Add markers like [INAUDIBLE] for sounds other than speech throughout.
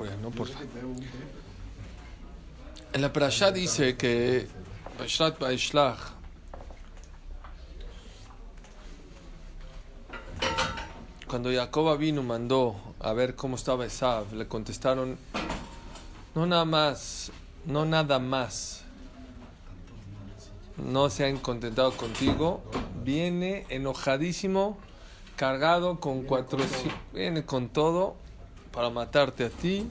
Favor. En la Parashá dice que Bashrat Baishlach cuando Jacob vino mandó a ver cómo estaba Esav, le contestaron no nada más, no nada más. No se han contentado contigo, viene enojadísimo, cargado con cuatro, viene con todo para matarte a ti.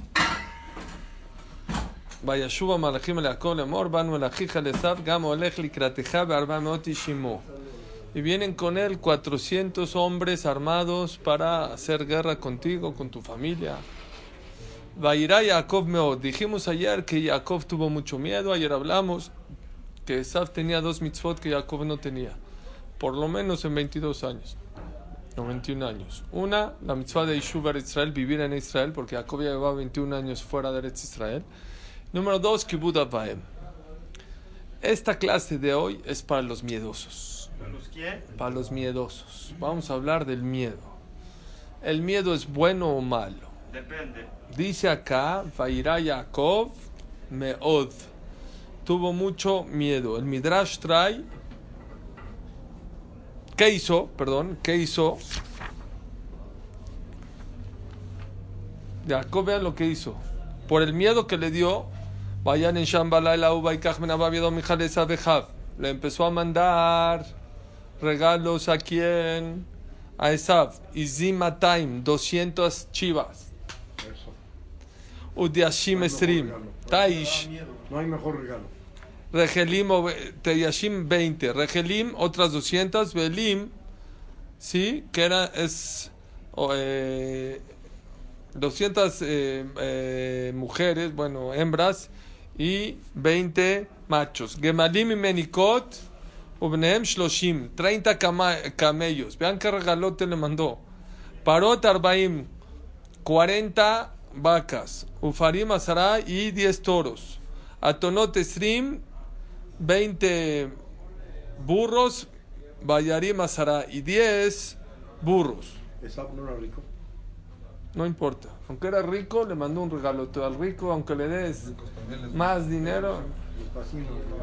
Vayashuva malachim leakol lemor, banu elachija lesav, gamo elech likrateja bearba meot ishimu. Y vienen con él 400 hombres armados para hacer guerra contigo, con tu familia. Vayirá Jacob meot. Dijimos ayer que Jacob tuvo mucho miedo, ayer hablamos que Esav tenía dos mitzvot que Jacob no tenía, por lo menos en 22 años. 91 años. Una, la mitzvah de Yishuv Israel, vivir en Israel, porque Jacob ya llevaba 21 años fuera de Eretz Israel. Número dos, Kibbutz Avaim. Esta clase de hoy es para los miedosos. ¿Para los quién? Para los miedosos. Vamos a hablar del miedo. ¿El miedo es bueno o malo? Depende. Dice acá, Vairá Jacob Meod. Tuvo mucho miedo. El Midrash trae ¿Qué hizo? Perdón, ¿qué hizo? Jacob, vean lo que hizo. Por el miedo que le dio, vayan en Shambhala la uva y Le empezó a mandar regalos a quién? A Esav. Y Zima Time, 200 chivas. Udiashim Esrim. Taish. No hay mejor regalo. Regelim, Teyashim 20, Regelim otras 200, Belim, sí, que era, es eh, 200 eh, eh, mujeres, bueno, hembras, y 20 machos. Gemalim y Menikot, Ubnehem Shloshim, 30 camellos. Vean qué regalote le mandó. Parot Arbaim, 40 vacas. Ufarim Azara y 10 toros. Atonot Esrim, 20 burros, Bayarim Azara y 10 burros. No era rico. No importa. Aunque era rico, le mandó un regalo al rico, aunque le des más dinero.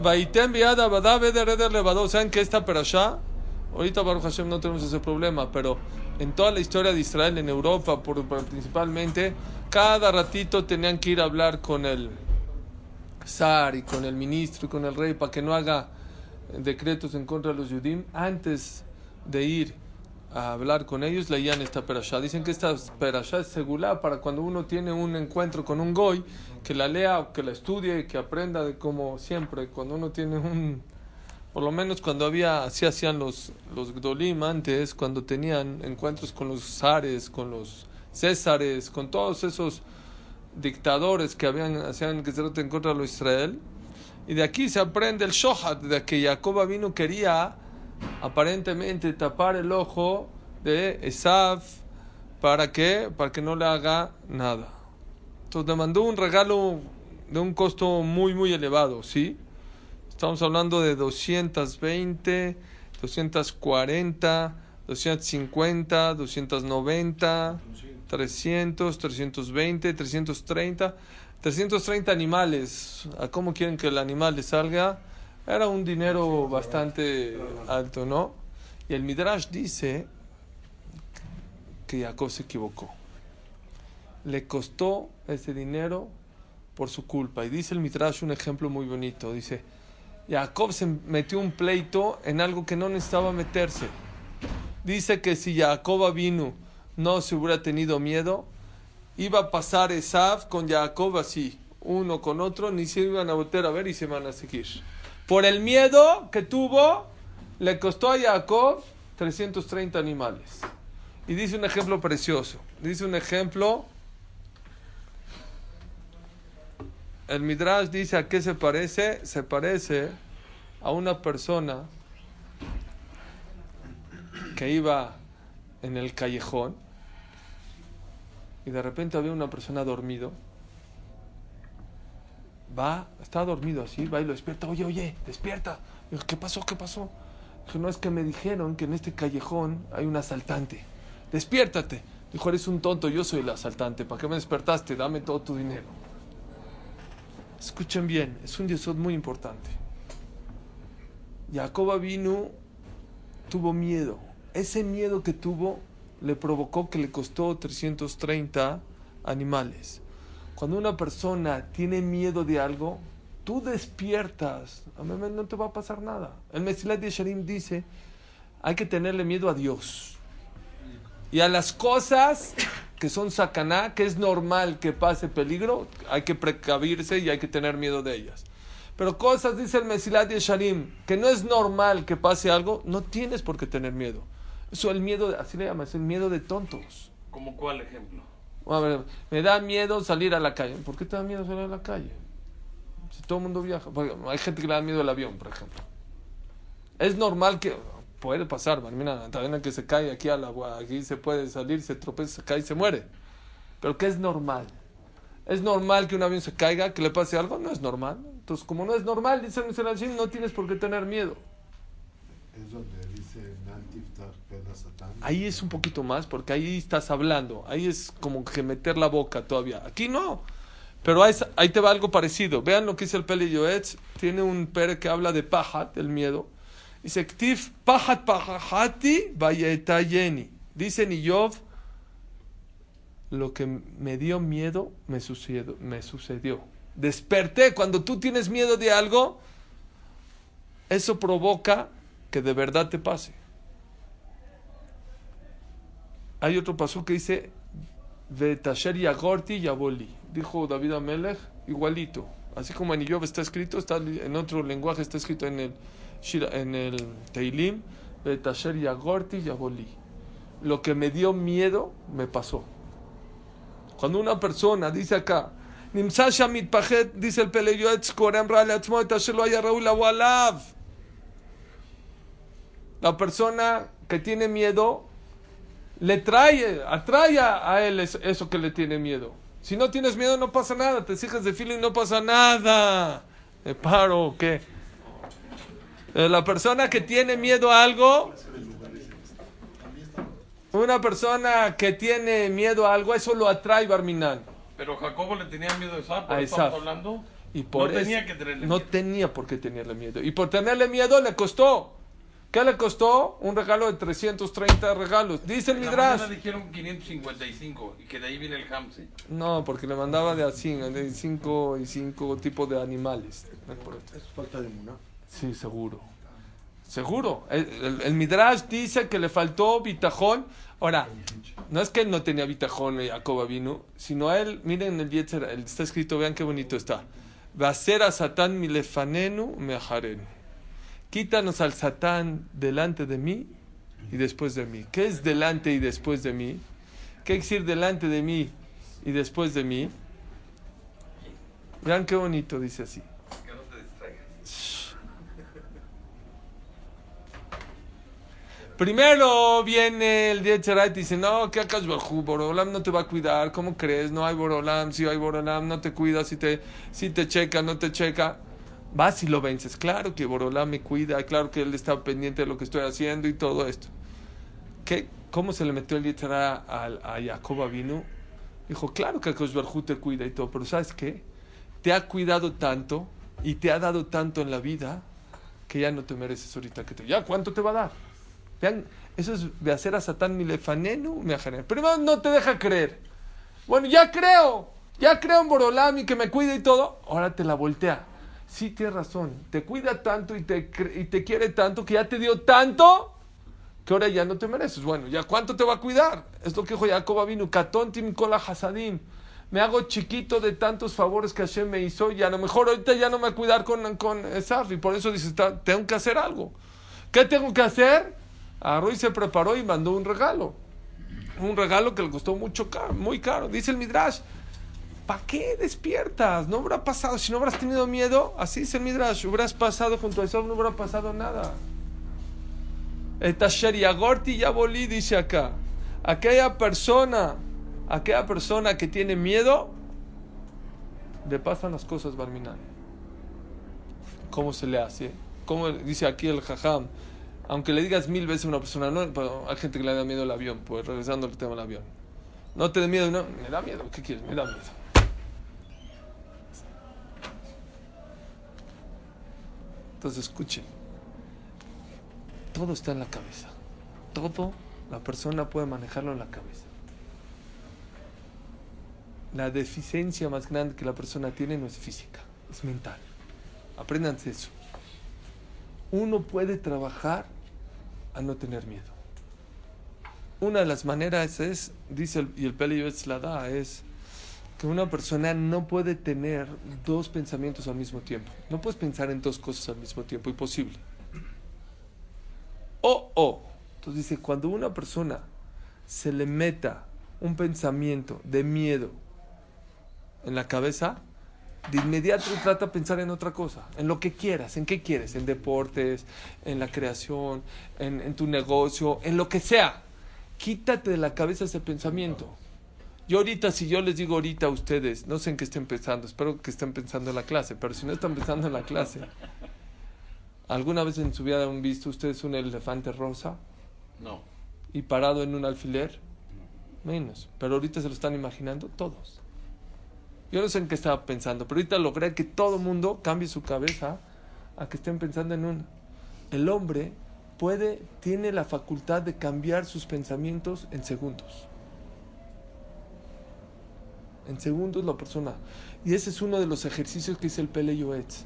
Baitem viada badabe de reder levado. ¿Saben que esta perashá? Ahorita Baruch Hashem no tenemos ese problema, pero en toda la historia de Israel, en Europa por, por, principalmente, cada ratito tenían que ir a hablar con el zar y con el ministro y con el rey para que no haga decretos en contra de los Yudim. Antes de ir a hablar con ellos, leían esta perashá. Dicen que esta perashá es segura para cuando uno tiene un encuentro con un goy, que la lea, que la estudie, que aprenda de como siempre, cuando uno tiene un... Por lo menos cuando había, así hacían los, los Gdolim antes, cuando tenían encuentros con los zares, con los césares, con todos esos dictadores que habían hacían que se en contra Israel. Y de aquí se aprende el shohat, de que Jacob vino quería aparentemente tapar el ojo de Esav para que para que no le haga nada. Entonces le mandó un regalo de un costo muy muy elevado, ¿sí? Estamos hablando de 220, 240, 250, 290, 300, 320, 330, 330 animales. ¿A cómo quieren que el animal le salga? Era un dinero bastante alto, ¿no? Y el Midrash dice que Jacob se equivocó. Le costó ese dinero por su culpa. Y dice el Midrash un ejemplo muy bonito. Dice, Jacob se metió un pleito en algo que no necesitaba meterse. Dice que si Jacob vino no se hubiera tenido miedo, iba a pasar Esav con Jacob así, uno con otro, ni se iban a volver a ver y se van a seguir. Por el miedo que tuvo, le costó a Jacob 330 animales. Y dice un ejemplo precioso. Dice un ejemplo. El Midrash dice a qué se parece. Se parece a una persona que iba en el callejón y de repente había una persona dormido. Va, está dormido así, va y lo despierta. Oye, oye, despierta. Dijo, ¿qué pasó? ¿Qué pasó? Dijo, no es que me dijeron que en este callejón hay un asaltante. Despiértate. Dijo, eres un tonto, yo soy el asaltante. ¿Para qué me despertaste? Dame todo tu dinero. Escuchen bien, es un yesod muy importante. Jacob vino, tuvo miedo. Ese miedo que tuvo le provocó que le costó 330 animales. Cuando una persona tiene miedo de algo, tú despiertas, a mí no te va a pasar nada. El Mesilat de Sharim dice, hay que tenerle miedo a Dios. Y a las cosas que son sacaná, que es normal que pase peligro, hay que precavirse y hay que tener miedo de ellas. Pero cosas, dice el Mesilat de Sharim, que no es normal que pase algo, no tienes por qué tener miedo. Eso el miedo, así le llaman, es el miedo de tontos. ¿Como cuál ejemplo? A ver, me da miedo salir a la calle. ¿Por qué te da miedo salir a la calle? Si todo el mundo viaja. hay gente que le da miedo el avión, por ejemplo. Es normal que. Puede pasar, mira, también que se cae aquí al agua, aquí se puede salir, se tropeza, se cae y se muere. Pero ¿qué es normal? ¿Es normal que un avión se caiga, que le pase algo? No es normal. Entonces, como no es normal, dice el no tienes por qué tener miedo. Es donde Ahí es un poquito más, porque ahí estás hablando. Ahí es como que meter la boca todavía. Aquí no. Pero ahí, ahí te va algo parecido. Vean lo que dice el Pele Yoetz. Tiene un pere que habla de pajat, del miedo. Dice, Ktif pajat pajati vayetayeni. Dice Niyov, lo que me dio miedo me me sucedió. Desperté. Cuando tú tienes miedo de algo, eso provoca que de verdad te pase. Hay otro paso que dice, Vetasher Yagorti Yaboli. Dijo David Amelech, igualito. Así como en Iyov está escrito, está en otro lenguaje está escrito en el, en el Teilim, Vetasher Yagorti Yaboli. Lo que me dio miedo, me pasó. Cuando una persona dice acá, Nimsasha mitpajet, dice el Peleyoetz, Korem Rale Atzmo, lo haya Raúl La persona que tiene miedo le trae, atrae a él eso que le tiene miedo. Si no tienes miedo, no pasa nada. Te sigas de filo y no pasa nada. ¿Me paro o qué? Eh, la persona que tiene miedo a algo, una persona que tiene miedo a algo, eso lo atrae Barminan. Pero Jacobo le tenía miedo a Isaac, hablando? Y por no tenía que tenerle No tenía por qué tenerle miedo. Y por tenerle miedo le costó. ¿Qué le costó? Un regalo de 330 regalos. Dice el Midrash. La dijeron 555 y que de ahí viene el Hamse. No, porque le mandaba de así, de 5 y 5 tipos de animales. Es falta de muna. Sí, seguro. Seguro. El, Midrash dice que le faltó bitajón. Ahora, no es que él no tenía bitajón, Jacob vino, sino él, miren el Yetzer, está escrito, vean qué bonito está. Va a ser a Satán milefanenu mejarenu quítanos al Satán delante de mí y después de mí. ¿Qué es delante y después de mí? ¿Qué es decir delante de mí y después de mí? Vean qué bonito dice así. Primero viene el día y dice, no, ¿qué acá Borolam no te va a cuidar, ¿cómo crees? No hay Borolam, si hay Borolam, no te cuida, si te, si te checa, no te checa vas y lo vences. Claro que Borolá me cuida, claro que él está pendiente de lo que estoy haciendo y todo esto. ¿Qué? ¿Cómo se le metió el Yitzhara a, a Jacob vino? Dijo, claro que Koshbarhu te cuida y todo, pero ¿sabes qué? Te ha cuidado tanto y te ha dado tanto en la vida que ya no te mereces ahorita que te... ¿Ya cuánto te va a dar? Vean, eso es de hacer a Satán mi lefanenu me Pero no te deja creer. Bueno, ya creo, ya creo en Borolam y que me cuida y todo. Ahora te la voltea sí tienes razón, te cuida tanto y te, y te quiere tanto que ya te dio tanto que ahora ya no te mereces. Bueno, ¿ya cuánto te va a cuidar? Es lo que dijo Jacob vino, Katón Kola Hasadim. Me hago chiquito de tantos favores que Hashem me hizo y a lo mejor ahorita ya no me va a cuidar con, con Esaf y por eso dice, tengo que hacer algo. ¿Qué tengo que hacer? Arroy se preparó y mandó un regalo. Un regalo que le costó mucho caro, muy caro. Dice el Midrash, ¿Para qué despiertas? No habrá pasado, si no habrás tenido miedo, así dice el Midrash, hubieras pasado junto a eso, no habrá pasado nada. Etasher Yagorti Yaboli dice acá, aquella persona, aquella persona que tiene miedo, le pasan las cosas barminan. ¿Cómo se le hace? ¿Cómo dice aquí el jajam? Aunque le digas mil veces a una persona, no, hay gente que le da miedo al avión, pues regresando al tema del avión No te dé miedo, no. Me da miedo. ¿Qué quieres? Me da miedo. Entonces escuchen. Todo está en la cabeza. Todo la persona puede manejarlo en la cabeza. La deficiencia más grande que la persona tiene no es física, es mental. Apréndanse eso. Uno puede trabajar a no tener miedo. Una de las maneras es, dice el, y el Peli la da, es una persona no puede tener dos pensamientos al mismo tiempo. No puedes pensar en dos cosas al mismo tiempo, imposible. O, o. Entonces dice, cuando una persona se le meta un pensamiento de miedo en la cabeza, de inmediato trata de pensar en otra cosa, en lo que quieras, en qué quieres, en deportes, en la creación, en, en tu negocio, en lo que sea. Quítate de la cabeza ese pensamiento. Yo ahorita, si yo les digo ahorita a ustedes, no sé en qué estén pensando, espero que estén pensando en la clase, pero si no están pensando en la clase, ¿alguna vez en su vida han visto ustedes un elefante rosa? No. ¿Y parado en un alfiler? Menos. Pero ahorita se lo están imaginando todos. Yo no sé en qué estaba pensando, pero ahorita logré que todo mundo cambie su cabeza a que estén pensando en un... El hombre puede, tiene la facultad de cambiar sus pensamientos en segundos. En segundos la persona. Y ese es uno de los ejercicios que dice el Pele Yoetz.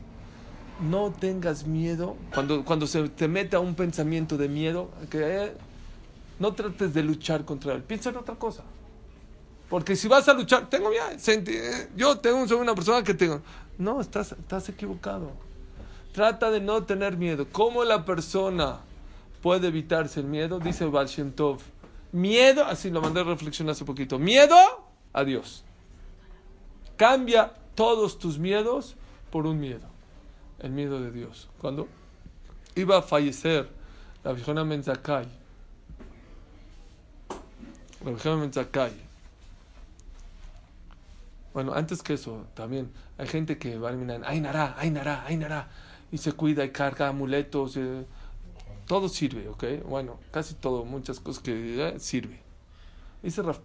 No tengas miedo. Cuando, cuando se te meta un pensamiento de miedo, que eh, no trates de luchar contra él. Piensa en otra cosa. Porque si vas a luchar, tengo ya, eh, yo tengo, soy una persona que tengo. No, estás, estás equivocado. Trata de no tener miedo. ¿Cómo la persona puede evitarse el miedo? Dice Baal Tov. Miedo, así lo mandé a reflexionar hace poquito. Miedo a Dios. Cambia todos tus miedos por un miedo. El miedo de Dios. Cuando iba a fallecer la Vijona Menzakai, la Vijona Menzakai, bueno, antes que eso, también hay gente que va a mirar, ay nara, ay nara, ay nara, y se cuida y carga amuletos, eh, todo sirve, ¿ok? Bueno, casi todo, muchas cosas que eh, sirve. Dice Raf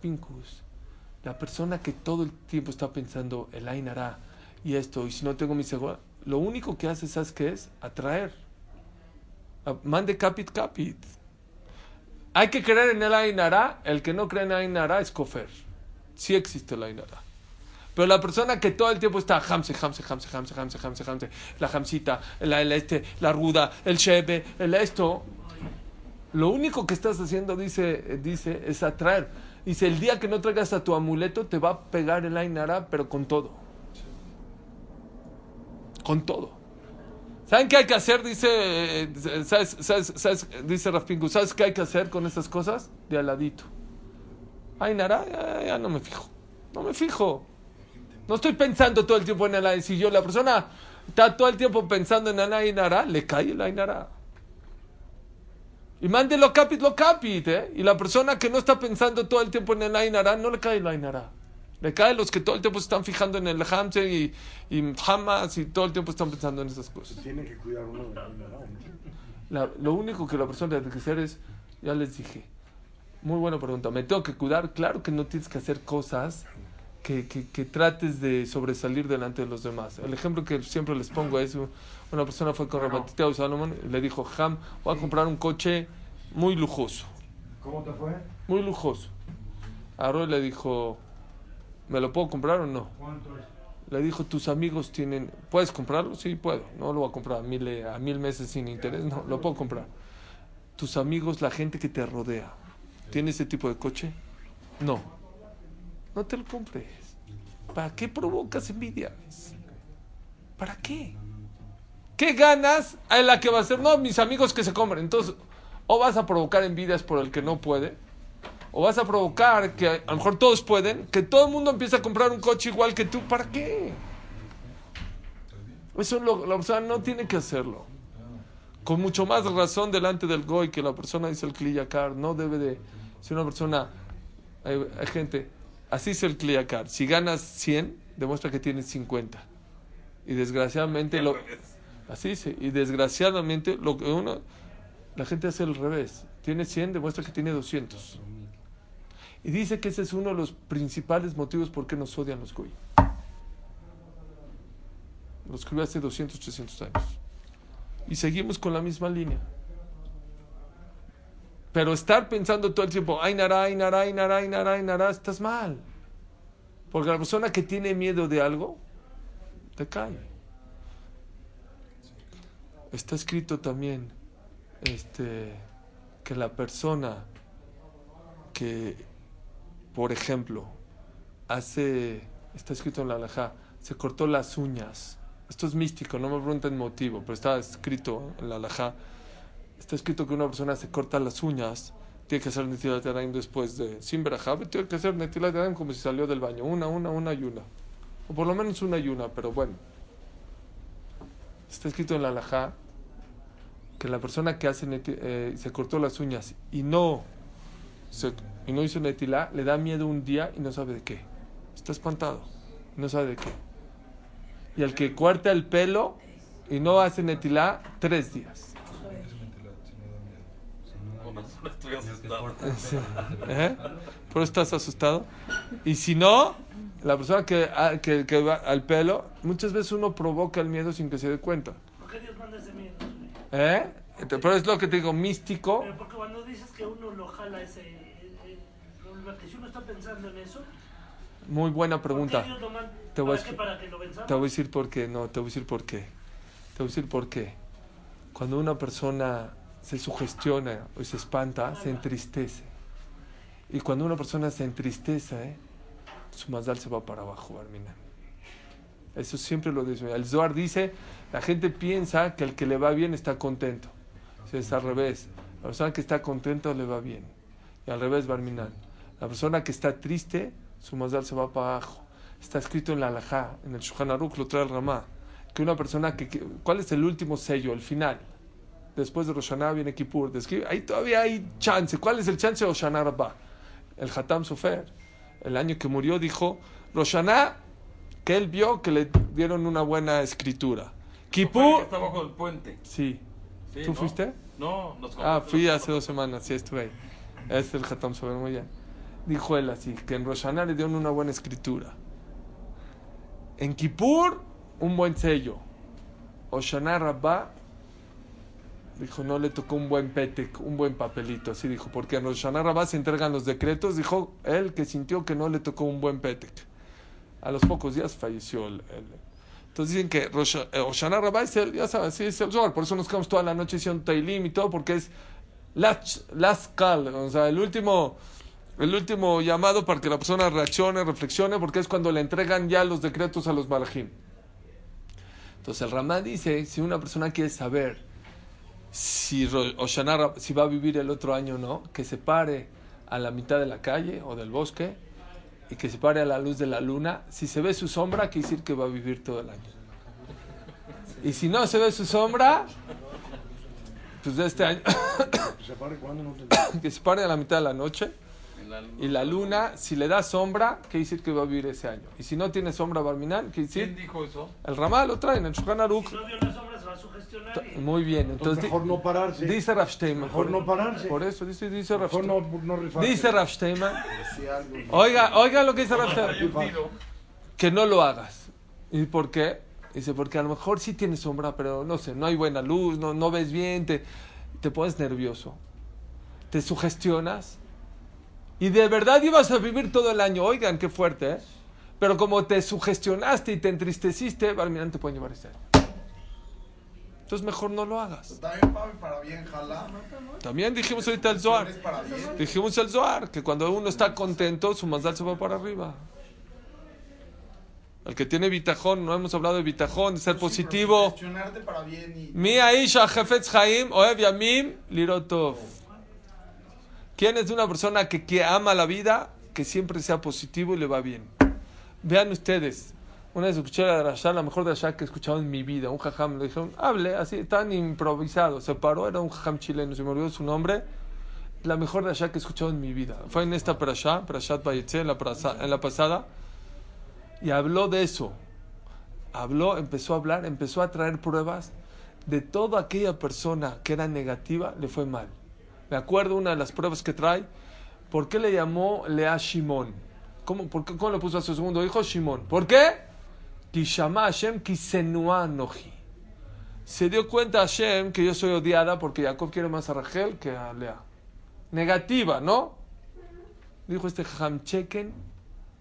la persona que todo el tiempo está pensando el Ainara y esto, y si no tengo mi seguro, lo único que hace, ¿sabes qué es? Atraer. Mande capit capit. Hay que creer en el Ainara. El que no cree en el Ainara es cofer. Sí existe el Ainara. Pero la persona que todo el tiempo está hamse, hamse, hamse, hamse, hamse, hamse, hamse, la hamsita, la, el este, la ruda, el shebe, el esto, lo único que estás haciendo, dice, dice, es atraer. Dice, el día que no traigas a tu amuleto, te va a pegar el Ainara, pero con todo. Con todo. ¿Saben qué hay que hacer? Dice, ¿sabes, sabes, dice Rafpingu, ¿sabes qué hay que hacer con estas cosas? De aladito. Ainara, ya, ya no me fijo. No me fijo. No estoy pensando todo el tiempo en el Si yo, la persona está todo el tiempo pensando en el Ainara, le cae el Ainara. Y mande lo capit, lo capit, ¿eh? Y la persona que no está pensando todo el tiempo en el Ainara, no le cae el Ainara. Le cae los que todo el tiempo se están fijando en el Hamse y, y Hamas y todo el tiempo están pensando en esas cosas. Tiene que cuidar uno de la Lo único que la persona tiene que hacer es, ya les dije, muy buena pregunta, ¿me tengo que cuidar? Claro que no tienes que hacer cosas que, que, que, trates de sobresalir delante de los demás. El ejemplo que siempre les pongo es una persona fue con Rabatiteo Salomón y le dijo, Ham, voy a comprar un coche muy lujoso. ¿Cómo te fue? Muy lujoso. A Roy le dijo, ¿me lo puedo comprar o no? ¿Cuánto es? Le dijo, tus amigos tienen, ¿puedes comprarlo? Sí, puedo. No lo voy a comprar a mil, a mil meses sin interés, no, lo puedo comprar. Tus amigos, la gente que te rodea, ¿tiene ese tipo de coche? No. No te lo compres. ¿Para qué provocas envidia? ¿Para qué? ¿Qué ganas en la que va a ser? No, mis amigos que se compren. Entonces, o vas a provocar envidias por el que no puede, o vas a provocar que a lo mejor todos pueden, que todo el mundo empiece a comprar un coche igual que tú. ¿Para qué? Eso lo, la persona no tiene que hacerlo. Con mucho más razón delante del goy que la persona dice el kliyakar. No debe de ser una persona. Hay, hay gente. Así es el kliyakar. Si ganas 100, demuestra que tienes 50. Y desgraciadamente lo. Así sí. Y desgraciadamente lo que uno. La gente hace al revés. Tiene 100, demuestra que tiene 200. Y dice que ese es uno de los principales motivos por qué nos odian los goy. Lo escribió hace 200, 300 años. Y seguimos con la misma línea. Pero estar pensando todo el tiempo, ay, nara, ay, nara, ay, nara, ay, nara, ay, nara, estás mal. Porque la persona que tiene miedo de algo, te cae. Está escrito también este, que la persona que, por ejemplo, hace, está escrito en la alhaja, se cortó las uñas. Esto es místico, no me pregunten motivo, pero está escrito en la alhaja. Está escrito que una persona se corta las uñas, tiene que hacer netilat de después de sin tiene que hacer netilat de como si salió del baño, una, una, una y una. O por lo menos una y una, pero bueno. Está escrito en la alhaja que la persona que hace eh, se cortó las uñas y no y no hizo netilá, le da miedo un día y no sabe de qué. Está espantado, no sabe de qué. Y el que corta el pelo y no hace netilá, tres días. ¿Eh? ¿Por eso estás asustado? Y si no, la persona que, ah, que, que, va al pelo, muchas veces uno provoca el miedo sin que se dé cuenta. ¿Por qué Dios manda ese miedo? ¿Eh? Pero es lo que te digo, místico. Pero porque cuando dices que uno lo jala ese. Si uno está pensando en eso. Muy buena pregunta. Te voy, a, ¿Para que lo te voy a decir por qué. No, te voy a decir por qué. Te voy a decir por qué. Cuando una persona se sugestiona o se espanta, se entristece. Y cuando una persona se entristece, su mazdal se va para abajo, Armina. Eso siempre lo dice. El Zohar dice, la gente piensa que el que le va bien está contento. Si es al revés. La persona que está contento le va bien. Y al revés, Barminan. La persona que está triste, su mazdal se va para abajo. Está escrito en la Alajá, en el Shulchan Aruch, lo trae el Ramá, que una persona que, ¿Cuál es el último sello, el final? Después de Roshaná viene Kippur. Ahí todavía hay chance. ¿Cuál es el chance? Roshaná Rabba. El Hatam Sofer, el año que murió, dijo, Roshaná que él vio que le dieron una buena escritura. Kipú. Está bajo el puente. Sí. ¿Tú fuiste? No, nos Ah, fui hace dos semanas, sí, estuve ahí. Es el Hatam Sober, muy bien. Dijo él así, que en Roshaná le dieron una buena escritura. En Kippur, un buen sello. Oshana Rabba, dijo, no le tocó un buen petek, un buen papelito, así dijo, porque en Roshaná Rabba se entregan los decretos, dijo él que sintió que no le tocó un buen petek a los pocos días falleció el, entonces dicen que Oshana Rabá es el, ya sabes, sí, es el Zohar, por eso nos quedamos toda la noche haciendo Tailim y todo, porque es las cal, o sea, el último, el último llamado para que la persona reaccione, reflexione, porque es cuando le entregan ya los decretos a los malajim. Entonces el Ramá dice, si una persona quiere saber si Oshana, si va a vivir el otro año o no, que se pare a la mitad de la calle o del bosque y que se pare a la luz de la luna, si se ve su sombra, quiere decir que va a vivir todo el año. Y si no se ve su sombra, pues de este año, que se pare [COUGHS] a la mitad de la noche. Y la luna, si le da sombra, quiere decir que va a vivir ese año. Y si no tiene sombra Barminal, quiere decir. ¿Quién dijo eso? El Ramal lo trae en el Shulchan Aruch. Si no va a sugestionar. Muy bien. Entonces, mejor no pararse. Dice Rav Steinman. Mejor no pararse. Por eso dice, dice Rav Mejor Steinman. no, no. Dice Rav Steinman. Oiga, oiga lo que dice Rav Steinman. Que no lo hagas. ¿Y por qué? Dice, porque a lo mejor sí tiene sombra, pero no sé, no hay buena luz, no, no ves bien, te, te pones nervioso, te sugestionas y de verdad ibas a vivir todo el año. Oigan, qué fuerte, ¿eh? Pero como te sugestionaste y te entristeciste, Barminan te puede llevar este año. Entonces mejor no lo hagas. También para bien, jala. También dijimos ahorita el Zohar. Dijimos el Zohar, que cuando uno está contento, su mazdal se va para arriba. El que tiene bitajón, no hemos hablado de bitajón, de ser positivo. Mi Aisha Jefetz Haim, Oev Yamim, Lirotov. ¿Quién es una persona que, que ama la vida? Que siempre sea positivo y le va bien. Vean ustedes, una vez escuché la Rasha, la mejor Rasha que he escuchado en mi vida. Un jajam le dijeron, hable así, tan improvisado. Se paró, era un jajam chileno, se me olvidó su nombre. La mejor Rasha que he escuchado en mi vida. Fue en esta Parashá, Parashat Bayetze, en la, en la pasada. Y habló de eso. Habló, empezó a hablar, empezó a traer pruebas de toda aquella persona que era negativa, le fue mal. Me acuerdo una de las pruebas que trae, ¿Por qué le llamó Lea Shimon? ¿Cómo, por qué, ¿Cómo le puso a su segundo hijo Shimon? ¿Por qué? Hashem. Se dio cuenta Hashem que yo soy odiada porque Jacob quiere más a Rachel que a Lea. Negativa, ¿no? Dijo este Jajam, chequen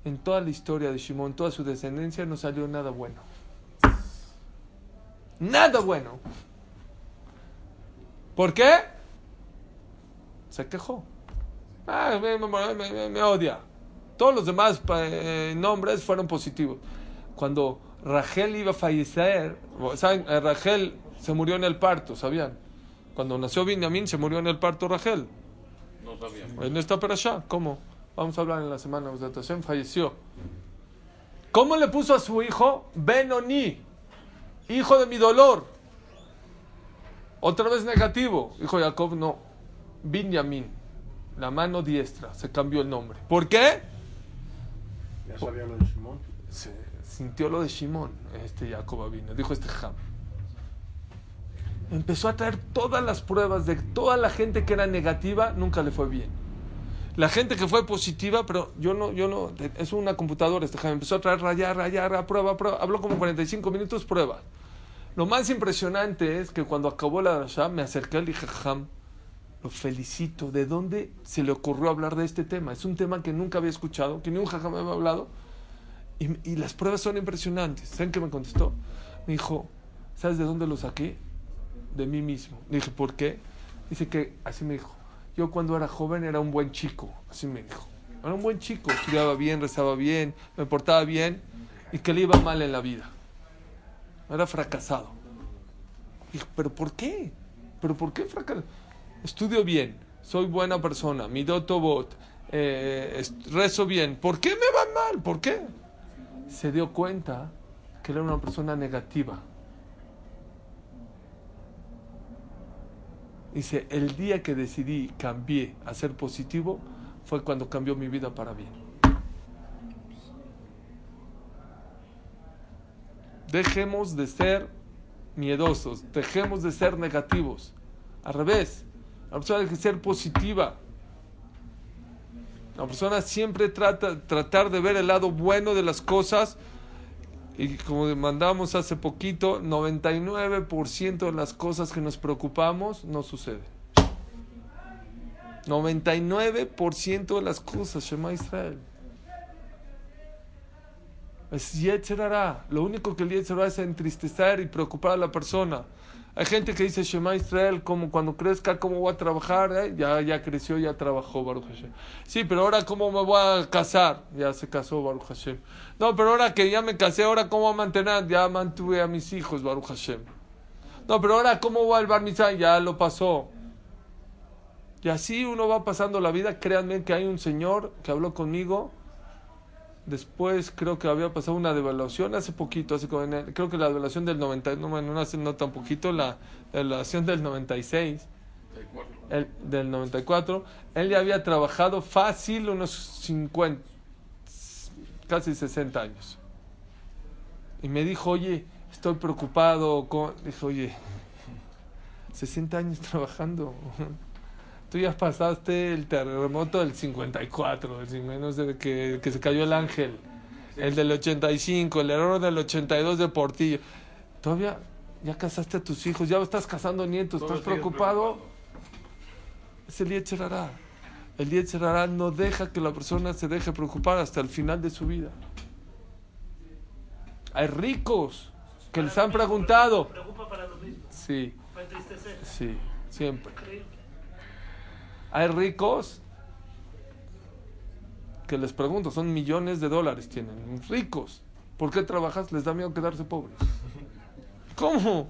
en toda la historia de Shimon, toda su descendencia, no salió nada bueno. Nada bueno. ¿Por qué? Se quejó. Ah, me, odia. Todos los demás eh, nombres fueron positivos. Cuando Rachel iba a fallecer, ¿saben? Eh, Rachel se murió en el parto, ¿sabían? Cuando nació Benjamín se murió en el parto Rachel. No sabía. En esta allá ¿cómo? Vamos a hablar en la semana de Hashem, falleció. ¿Cómo le puso a su hijo? Benoni, hijo de mi dolor. Otra vez negativo. Hijo de Jacob, no. Benjamín, la mano diestra, se cambió el nombre. ¿Por qué? Ya sabía lo de Simón. Se sintió lo de Shimon, este Jacob vino, dijo este Ham. Empezó a traer todas las pruebas de toda la gente que era negativa, nunca le fue bien. La gente que fue positiva, pero yo no, yo no, es una computadora este Ham. Empezó a traer rayar, rayar, prueba, prueba. Habló como 45 minutos, prueba. Lo más impresionante es que cuando acabó la Rasha, me acerqué y dije, Ham, lo felicito. ¿De dónde se le ocurrió hablar de este tema? Es un tema que nunca había escuchado, que ni un jajam había hablado. Y, las pruebas son impresionantes. ¿Saben qué me contestó? Me dijo, ¿sabes de dónde lo saqué? De mí mismo. Le dije, ¿por qué? Dice que, así me dijo, yo cuando era joven era un buen chico. Así me dijo. Era un buen chico, estudiaba bien, rezaba bien, me portaba bien y que le iba mal en la vida. Era fracasado. Dije, ¿pero por qué? ¿Pero por qué fracasado? Estudio bien, soy buena persona, mi dotobot, eh, rezo bien. ¿Por qué me va mal? ¿Por qué? Se dio cuenta que era una persona negativa. Dice, el día que decidí, cambié a ser positivo, fue cuando cambió mi vida para bien. Dejemos de ser miedosos, dejemos de ser negativos. Al revés, la persona que ser positiva. La persona siempre trata tratar de ver el lado bueno de las cosas y como mandamos hace poquito, 99% de las cosas que nos preocupamos no suceden. 99% de las cosas, Shema Israel. Lo único que el Yetzerara es entristecer y preocupar a la persona. Hay gente que dice Shema Israel, como cuando crezca, ¿cómo voy a trabajar? Eh, Ya, ya creció, ya trabajó, Baruch Hashem. Sí, pero ahora, ¿cómo me voy a casar? Ya se casó, Baruch Hashem. No, pero ahora que ya me casé, ¿ahora cómo voy a mantener? Ya mantuve a mis hijos, Baruch Hashem. No, pero ahora, ¿cómo voy al bar mitzvah? Ya lo pasó. Y así uno va pasando la vida. Créanme que hay un señor que habló conmigo. Después creo que había pasado una devaluación hace poquito, hace como en el- creo que la devaluación del 90, no, bueno, no hace no tan poquito, la devaluación del 96, El del 94. Él ya había trabajado fácil unos 50, casi 60 años. Y me dijo, oye, estoy preocupado. Con... Dije, oye, 60 años trabajando. Tú ya pasaste el terremoto del 54, del 50, no sé, de que, que se cayó el ángel. El del 85, el error del 82 de Portillo. Todavía ya casaste a tus hijos, ya estás casando nietos, estás preocupado. preocupado. Es el Yetzerará. El Yetzerará no deja que la persona se deje preocupar hasta el final de su vida. Hay ricos que les han preguntado. Preocupa para lo mismo, Sí, para entristecer. sí, siempre. Increíble. Hay ricos que les pregunto, son millones de dólares tienen, ricos. ¿Por qué trabajas? Les da miedo quedarse pobres. [LAUGHS] ¿Cómo?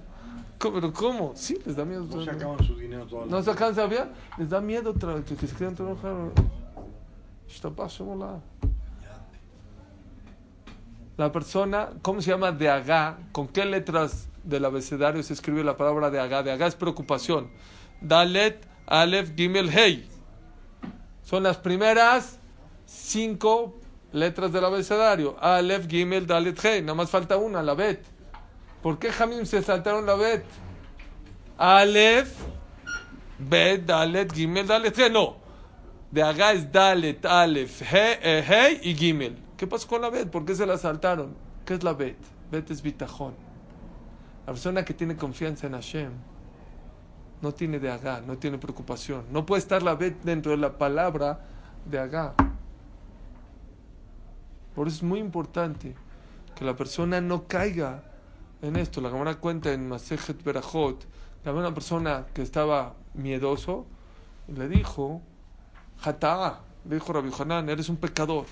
¿Cómo? ¿Pero cómo? Sí, les da miedo. No se acaban su dinero ¿No se alcanza bien? Les da miedo que, que se quieran trabajar. La persona, ¿cómo se llama? De Agá. ¿Con qué letras del abecedario se escribe la palabra de Agá? De Agá es preocupación. Dalet, Aleph, Gimel, Hey. Son las primeras cinco letras del abecedario. Aleph, Gimel, Dalet, Hey. Nada más falta una, la Bet. ¿Por qué Jamim se saltaron la Bet? Aleph, Bet, Dalet, Gimel, Dalet, Hey. No. De Agá es Dalet, Alef, He, eh, Hey y Gimel. ¿Qué pasó con la Bet? ¿Por qué se la saltaron? ¿Qué es la Bet? Bet es bitajón. La persona que tiene confianza en Hashem no tiene de Agá, no tiene preocupación. No puede estar la Bet dentro de la palabra de Agá. Por eso es muy importante que la persona no caiga en esto. La cámara cuenta en Masejet Berajot que había una persona que estaba miedoso y le dijo, Jata'a, le dijo Rabbi Hanan, eres un pecador.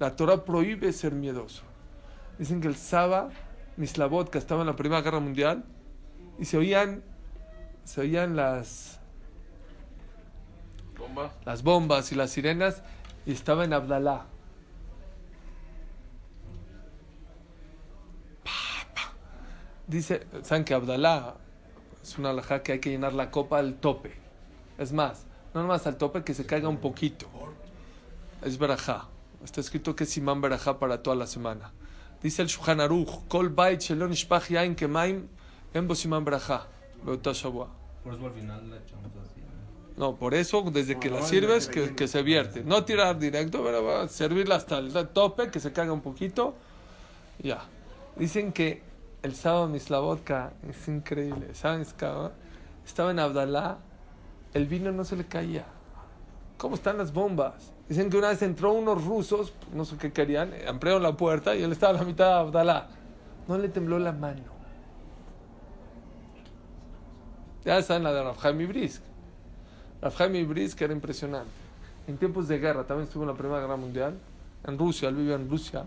La Torah prohíbe ser miedoso. Dicen que el Saba, Mislavot, que estaba en la Primera Guerra Mundial, y se oían, se oían las, Bomba. las bombas y las sirenas, y estaba en Abdalá. Dice, ¿saben que Abdalá es una alhaja que hay que llenar la copa al tope? Es más, no nomás al tope, que se caiga un poquito. Es verajá. Está escrito que es imán verajá para toda la semana. Dice el Shulchan Aruch, Kol bait shelon ishpach yain kemaim, en bo simán verajá. Por eso al final la echamos así. No, por eso, desde que la sirves, que, que se vierte. No tirar directo, pero va a servirla hasta el tope, que se caiga un poquito. Ya. Dicen que el sábado Mislavotka es increíble. ¿Saben? Escaba? Estaba en Abdalá, el vino no se le caía. ¿Cómo están las bombas? Dicen que una vez entró unos rusos, no sé qué querían, ampliaron la puerta y él estaba a la mitad de Abdalá. No le tembló la mano. Ya saben la de Rafhaim Ibrisk. Rafhaim Ibrisk era impresionante. En tiempos de guerra, también estuvo en la Primera Guerra Mundial, en Rusia, él vivía en Rusia.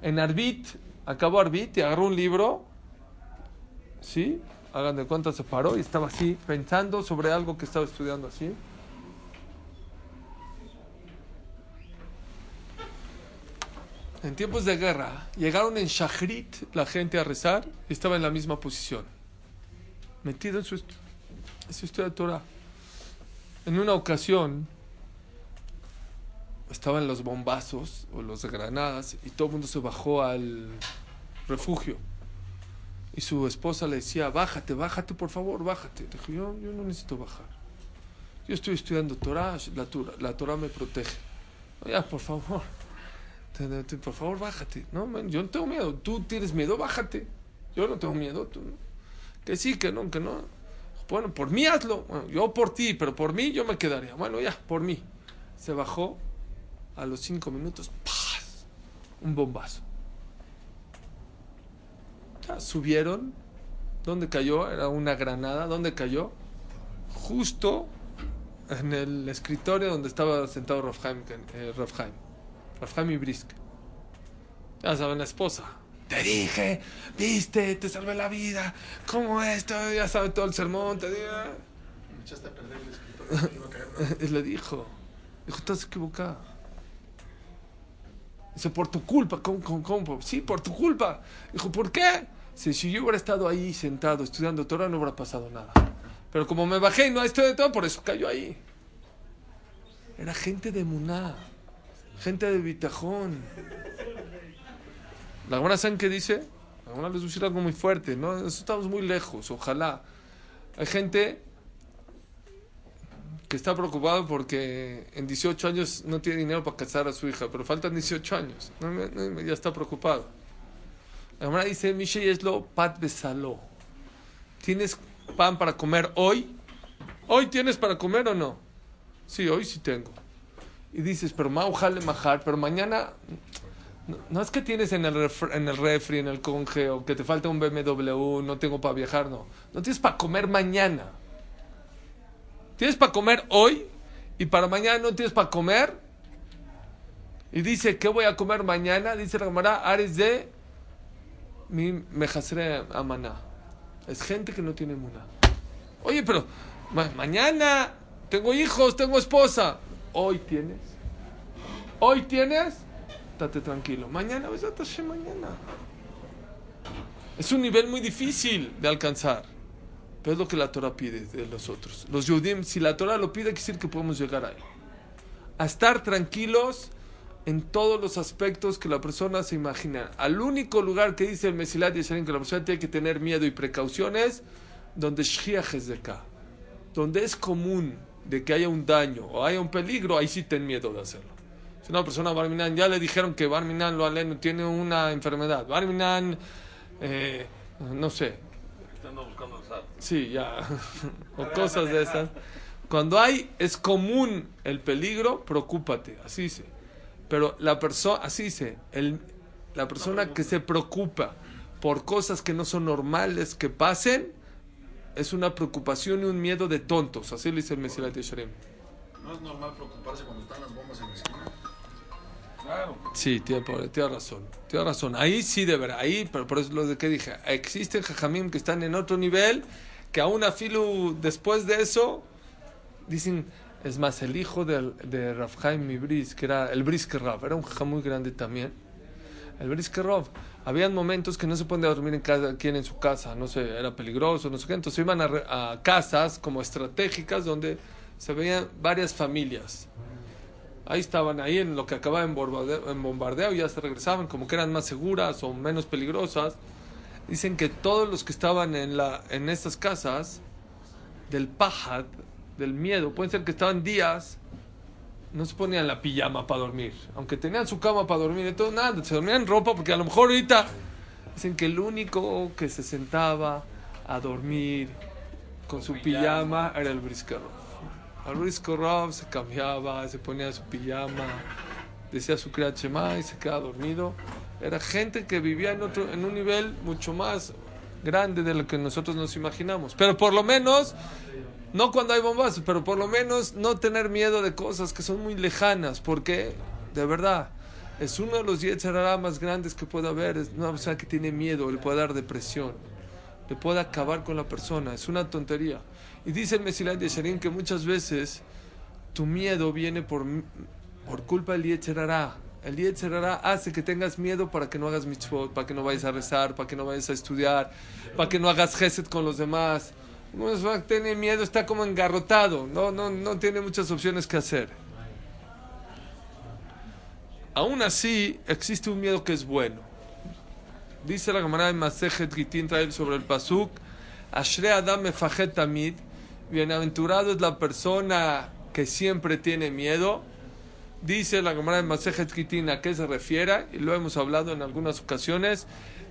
En Arbit, acabó Arbit y agarró un libro, ¿sí? Hagan de cuenta, se paró y estaba así, pensando sobre algo que estaba estudiando así. En tiempos de guerra, llegaron en Shachrit la gente a rezar y estaba en la misma posición, metido en su, estu estudio de Torah. En una ocasión, estaban los bombazos o los granadas y todo el mundo se bajó al refugio. Y su esposa le decía, bájate, bájate, por favor, bájate. Dijo, yo, yo no necesito bajar. Yo estoy estudiando Torah, la, Torah, la me protege. Ya, por favor, [LAUGHS] por favor, bájate. No, yo no tengo miedo. Tú tienes miedo, bájate. Yo no tengo miedo. Tú. Que sí, que no, que no. Bueno, por mí hazlo. Yo por ti, pero por mí yo me quedaría. Bueno, ya, por mí. Se bajó a los cinco minutos. ¡paz! Un bombazo. Ya, subieron. ¿Dónde cayó? Era una granada. ¿Dónde cayó? Justo en el escritorio donde estaba sentado Rafhaim, eh. Rafhaim y Brisk. Ya saben, la esposa. Te dije, viste, te salvé la vida. ¿Cómo esto? Ya sabe todo el sermón. Te dije. Me echaste a perder el escritorio. [LAUGHS] caer. Y le dijo, dijo, estás equivocado. Dice, por tu culpa, ¿cómo, cómo, cómo? Sí, por tu culpa. Dijo, ¿por qué? Dice, si yo hubiera estado ahí sentado estudiando Torah no hubiera pasado nada. Pero como me bajé y no estudié todo, por eso cayó ahí. Era gente de Muná, gente de Bitajón. La ¿saben qué dice? La buena les voy algo muy fuerte, ¿no? Eso Estamos muy lejos, ojalá. Hay gente que está preocupado porque en 18 años no tiene dinero para casar a su hija, pero faltan 18 años. No, ya está preocupado. La hermana dice, Mishe es lo pat besalo. ¿Tienes pan para comer hoy? ¿Hoy tienes para comer o no? Sí, hoy sí tengo. Y dices, pero ma, ojalá majar, pero mañana... No, no es que tienes en el, refri, en el refri, en el conge, o que te falta un BMW, no tengo para viajar, no. No tienes para comer mañana. Tienes para comer hoy y para mañana no tienes para comer. Y dice, ¿qué voy a comer mañana? Dice la Gemara, Ares de mi mejasre amaná. Es gente que no tiene muna. Oye, pero ma- mañana tengo hijos, tengo esposa. Hoy tienes. Hoy tienes. Estate tranquilo. Mañana, pues, mañana. Es un nivel muy difícil de alcanzar. Pero es lo que la Torah pide de nosotros. Los Yudim, si la Torah lo pide, quiere decir que podemos llegar ahí. A estar tranquilos en todos los aspectos que la persona se imagina. Al único lugar que dice el Mesilat Yesharim que la persona tiene que tener miedo y precauciones, donde Shchiach es de acá. Donde es común de que haya un daño o haya un peligro, ahí sí ten miedo de hacerlo. Si una persona Barminan, ya le dijeron que Barminan lo aleno tiene una enfermedad, Barminan, eh, no sé, Están buscando el SAT. Sí, ya. [LAUGHS] o cosas de esas. Cuando hay, es común el peligro, preocúpate, así dice. Pero la persona, así dice, el, la persona que se preocupa por cosas que no son normales que pasen, es una preocupación y un miedo de tontos. Así le dice el Mesilat Yesharim. No es normal preocuparse cuando están las bombas en la esquina. Sí, tiene, tiene razón. Tiene razón. Ahí sí de verdad. Ahí, pero por eso lo de que dije. Existen jajamim que están en otro nivel, que aún a Filu, después de eso, dicen. Es más, el hijo del- de, Rav Chaim Ibris, que era el Brisker Rav, era un jajam muy grande también. El Brisker Rav. Habían momentos que no se podía dormir en cada quien en su casa, no sé, era peligroso, no sé qué. Entonces iban a, a casas como estratégicas donde se veían varias familias. Ahí estaban, ahí en lo que acababa en bombardeo, en ya se regresaban, como que eran más seguras o menos peligrosas. Dicen que todos los que estaban en, la, en estas casas, del pajad, del miedo, pueden ser que estaban días, no se ponían la pijama para dormir. Aunque tenían su cama para dormir todo, nada, se dormían ropa porque a lo mejor ahorita dicen que el único que se sentaba a dormir con su pijama era el briscarro. Al briscarro se cambiaba, se ponía su pijama, decía su Kriyat y se quedaba dormido. Era gente que vivía en, otro, en un nivel mucho más grande de lo que nosotros nos imaginamos. Pero por lo menos, no cuando hay bombazos, pero por lo menos no tener miedo de cosas que son muy lejanas, porque de verdad es uno de los Yetzirah más grandes que puede haber. Es una que tiene miedo, le puede dar depresión, le puede acabar con la persona. Es una tontería. Y dice el Mesilat de Sharim que muchas veces tu miedo viene por, por culpa del Yetzirah. El Yetzirah hace que tengas miedo para que no hagas mitzvot, para que no vayas a rezar, para que no vayas a estudiar, para que no hagas gesed con los demás. Que tiene miedo está como engarrotado, no, no, no tiene muchas opciones que hacer. Aún así, existe un miedo que es bueno. Dice la camarada de Masejet Gitin trae sobre el Pasuk, Ashre Adam mefajet tamid, bienaventurado es la persona que siempre tiene miedo. Dice la camarada de Masejet Gitin a qué se refiere, y lo hemos hablado en algunas ocasiones,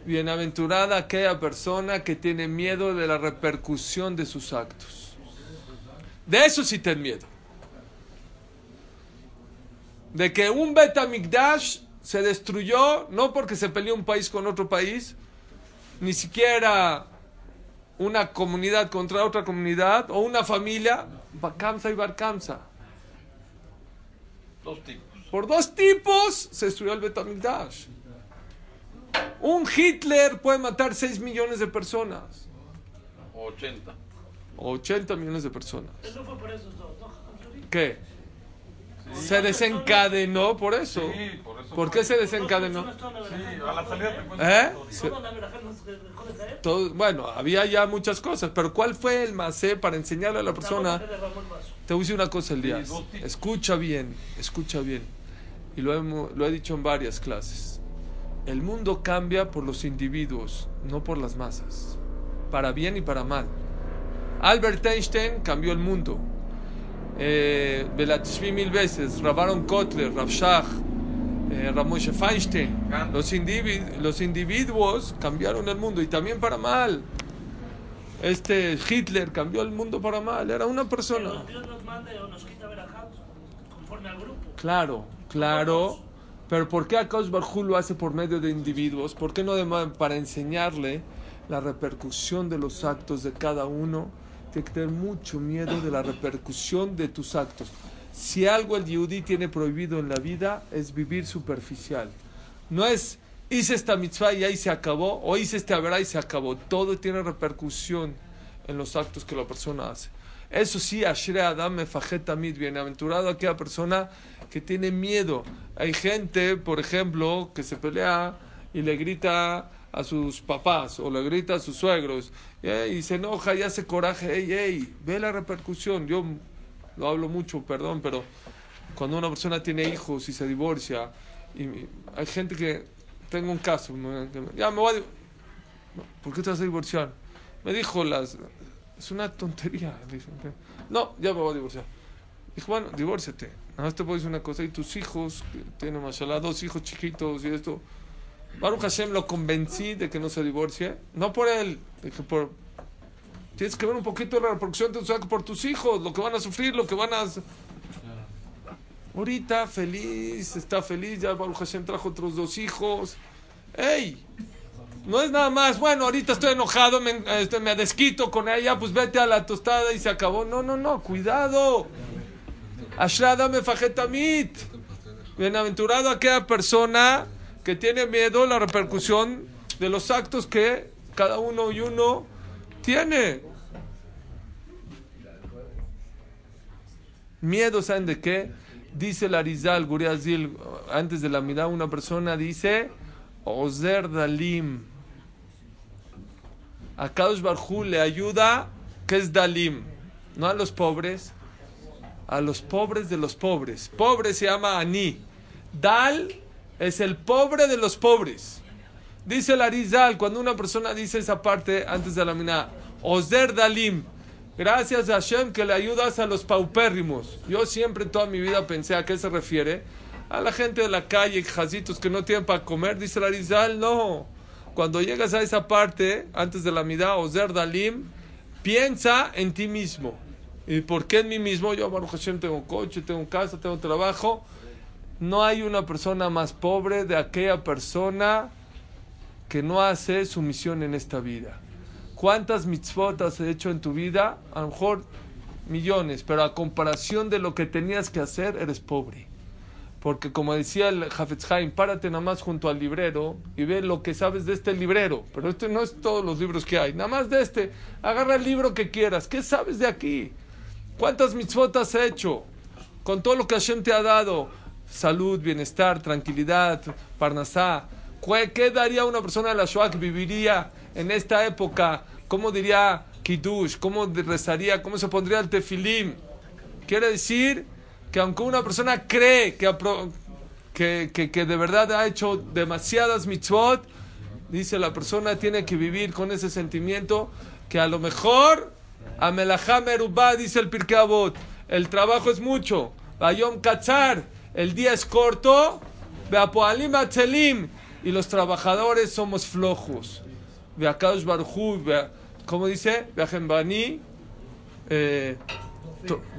bienaventurada aquella persona que tiene miedo de la repercusión de sus actos. De eso sí ten miedo. De que un Betamigdash se destruyó no porque se peleó un país con otro país, ni siquiera una comunidad contra otra comunidad o una familia, Bakamsa y Barkamsa. Dos tipos. Por dos tipos se destruyó el Betamigdash. Un Hitler puede matar 6 millones de personas, O 80. o 80 millones de personas. Eso fue por esos dos. ¿Qué? Se desencadenó por eso. Sí, por eso. ¿Por qué se desencadenó? Sí, a la salida. ¿Eh? Todo- bueno, había ya muchas cosas, pero ¿cuál fue el macé para enseñarle a la persona? Te voy a decir una cosa, Elías. Escucha bien, escucha bien. Y lo he dicho en varias clases. El mundo cambia por los individuos, no por las masas. Para bien y para mal. Albert Einstein cambió el mundo. Eh, Belatishvi mil veces. Ravaron Kotler, Rav Shach, eh, Rav Moshe Feinstein. Los, indivi- los individuos cambiaron el mundo y también para mal. Este Hitler cambió el mundo para mal. Era una persona. Dios nos manda o nos quita conforme al grupo. Claro, claro. Pero ¿por qué Akash Barjú lo hace por medio de individuos? ¿Por qué no de- para enseñarle la repercusión de los actos de cada uno? Tiene que tener mucho miedo de la repercusión de tus actos. Si algo el Yehudi tiene prohibido en la vida es vivir superficial. No es hice esta mitzvah y ahí se acabó, o hice este haberá y se acabó. Todo tiene repercusión en los actos que la persona hace. Eso sí, Ashre Adam Mefajet Tamid, bienaventurado aquella persona que tiene miedo. Hay gente, por ejemplo, que se pelea y le grita a sus papás o le grita a sus suegros y se enoja y hace coraje. Ey, ey, ve la repercusión. Yo lo hablo mucho, perdón, pero cuando una persona tiene hijos y se divorcia, y hay gente que, tengo un caso, ya me voy a... ¿Por qué divorciar? Me dijo las... Es una tontería. No, ya me voy a divorciar. Dijo, bueno, divórciate. Nada más te puedo decir una cosa. Y tus hijos, que tienen mashallah, dos hijos chiquitos y esto. Baruch Hashem lo convencí de que no se divorcie. No por él, dije por... Tienes que ver un poquito la reproducción de tu saco por tus hijos, lo que van a sufrir, lo que van a... Ahorita feliz, está feliz, ya Baruch Hashem trajo otros dos hijos. ¡Ey! No es nada más, bueno, ahorita estoy enojado, me, este, desquito con ella, pues vete a la tostada y se acabó. No, no, no, cuidado. Ashrada me fajetamit. Bienaventurado aquella persona que tiene miedo la repercusión de los actos que cada uno y uno tiene. Miedo, ¿saben de qué? Dice Larizal, Guriazil, antes de la mirada, una persona dice, Ozer Dalim. A Kadosh Barjú le ayuda, que es Dalim, no a los pobres, a los pobres de los pobres. Pobre se llama Ani. Dal es el pobre de los pobres. Dice Larizal, cuando una persona dice esa parte antes de la mina, Ozer Dalim, gracias a Hashem que le ayudas a los paupérrimos. Yo siempre toda mi vida pensé a qué se refiere. A la gente de la calle, jazitos que no tienen para comer, dice Larizal, no. Cuando llegas a esa parte, antes de la mida, Ozer Dalim, piensa en ti mismo. ¿Y por qué en mí mismo? Yo, Baruch Hashem, tengo coche, tengo casa, tengo trabajo. No hay una persona más pobre de aquella persona que no hace su misión en esta vida. ¿Cuántas mitzvot has hecho en tu vida? A lo mejor millones, pero a comparación de lo que tenías que hacer, eres pobre. Porque como decía el Hafetz Haim, párate nada más junto al librero y ve lo que sabes de este librero. Pero este no es todos los libros que hay, nada más de este. Agarra el libro que quieras. ¿Qué sabes de aquí? ¿Cuántas mitzvot has hecho? Con todo lo que Hashem te ha dado. Salud, bienestar, tranquilidad, parnasá. ¿Qué daría una persona de la Shoah que viviría en esta época? ¿Cómo diría Kiddush? ¿Cómo rezaría? ¿Cómo se pondría el tefilim? Quiere decir que aunque una persona cree que, que, que, de verdad ha hecho demasiadas mitzvot, dice la persona tiene que vivir con ese sentimiento que a lo mejor Amelajá Merubá, dice el Pirkei Avot, el trabajo es mucho. Bayom Katzar, el día es corto. Y los trabajadores somos flojos. ¿cómo dice? Eh,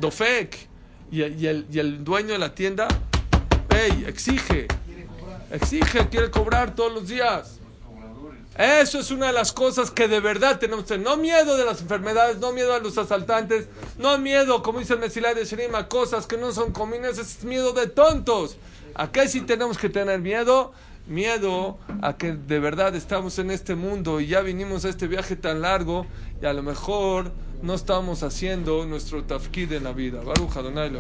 Dofek. Y, y, el, y el dueño de la tienda, hey, exige, exige, quiere cobrar todos los días. Eso es una de las cosas que de verdad tenemos que. No miedo de las enfermedades, no miedo a los asaltantes, no miedo, como dice el Mesilá de Sherim, a cosas que no son comunes, es miedo de tontos. ¿A qué sí tenemos que tener miedo? Miedo a que de verdad estamos en este mundo y ya vinimos a este viaje tan largo y a lo mejor no estamos haciendo nuestro tafkid en la vida. Baruch Adonai.